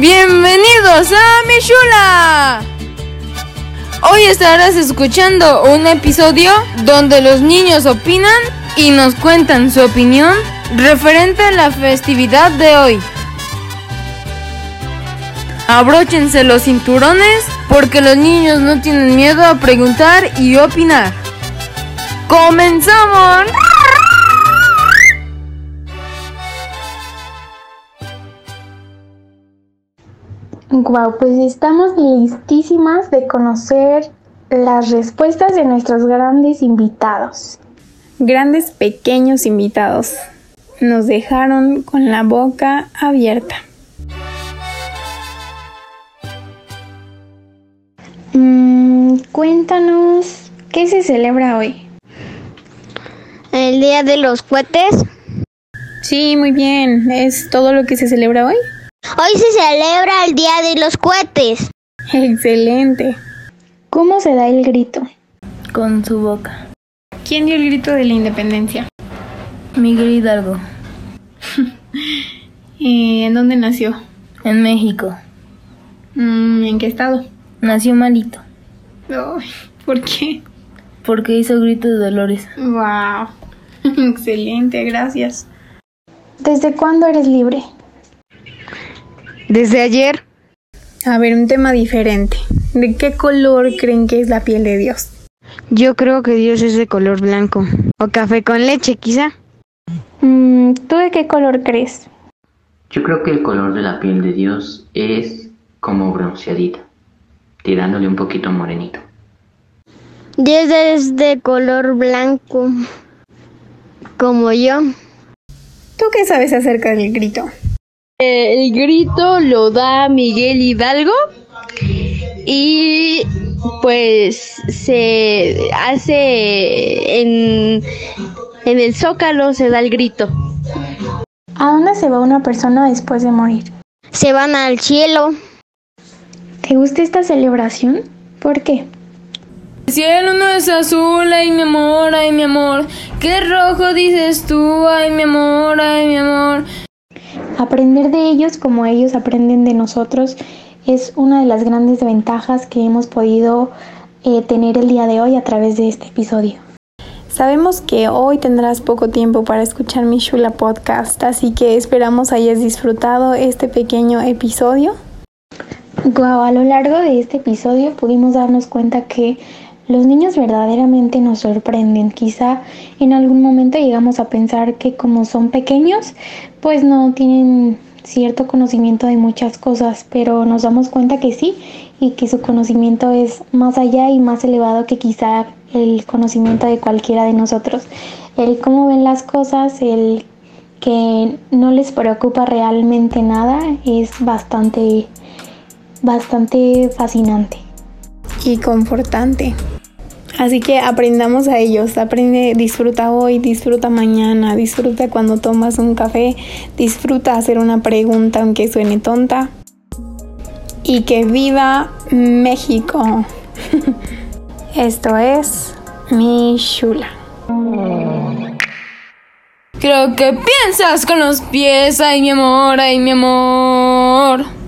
Bienvenidos a Mi Shula. Hoy estarás escuchando un episodio donde los niños opinan y nos cuentan su opinión referente a la festividad de hoy. Abróchense los cinturones porque los niños no tienen miedo a preguntar y opinar. ¡Comenzamos! Wow, pues estamos listísimas de conocer las respuestas de nuestros grandes invitados. Grandes pequeños invitados nos dejaron con la boca abierta. Mm, cuéntanos, ¿qué se celebra hoy? El Día de los Cohetes. Sí, muy bien. ¿Es todo lo que se celebra hoy? Hoy se celebra el Día de los Cohetes. Excelente. ¿Cómo se da el grito? Con su boca. ¿Quién dio el grito de la independencia? Miguel Hidalgo, Eh, ¿En dónde nació? en México. Mm, ¿En qué estado? Nació malito ¿Por qué? porque hizo grito de dolores. Wow. Excelente, gracias. ¿Desde cuándo eres libre? Desde ayer. A ver, un tema diferente. ¿De qué color creen que es la piel de Dios? Yo creo que Dios es de color blanco. O café con leche, quizá. Mm, ¿Tú de qué color crees? Yo creo que el color de la piel de Dios es como bronceadita, tirándole un poquito morenito. Dios es de color blanco. Como yo. ¿Tú qué sabes acerca del grito? El grito lo da Miguel Hidalgo y pues se hace en, en el zócalo se da el grito. ¿A dónde se va una persona después de morir? Se van al cielo. ¿Te gusta esta celebración? ¿Por qué? El cielo no es azul, ay mi amor, ay mi amor. ¿Qué rojo dices tú, ay mi amor, ay mi amor? Aprender de ellos como ellos aprenden de nosotros es una de las grandes ventajas que hemos podido eh, tener el día de hoy a través de este episodio. Sabemos que hoy tendrás poco tiempo para escuchar mi Shula podcast, así que esperamos hayas disfrutado este pequeño episodio. Guau, a lo largo de este episodio pudimos darnos cuenta que los niños verdaderamente nos sorprenden. Quizá en algún momento llegamos a pensar que como son pequeños, pues no tienen cierto conocimiento de muchas cosas, pero nos damos cuenta que sí y que su conocimiento es más allá y más elevado que quizá el conocimiento de cualquiera de nosotros. El cómo ven las cosas, el que no les preocupa realmente nada es bastante bastante fascinante. y confortante. Así que aprendamos a ellos, aprende, disfruta hoy, disfruta mañana, disfruta cuando tomas un café, disfruta hacer una pregunta aunque suene tonta. Y que viva México. Esto es mi Shula. Creo que piensas con los pies, ay mi amor, ay mi amor.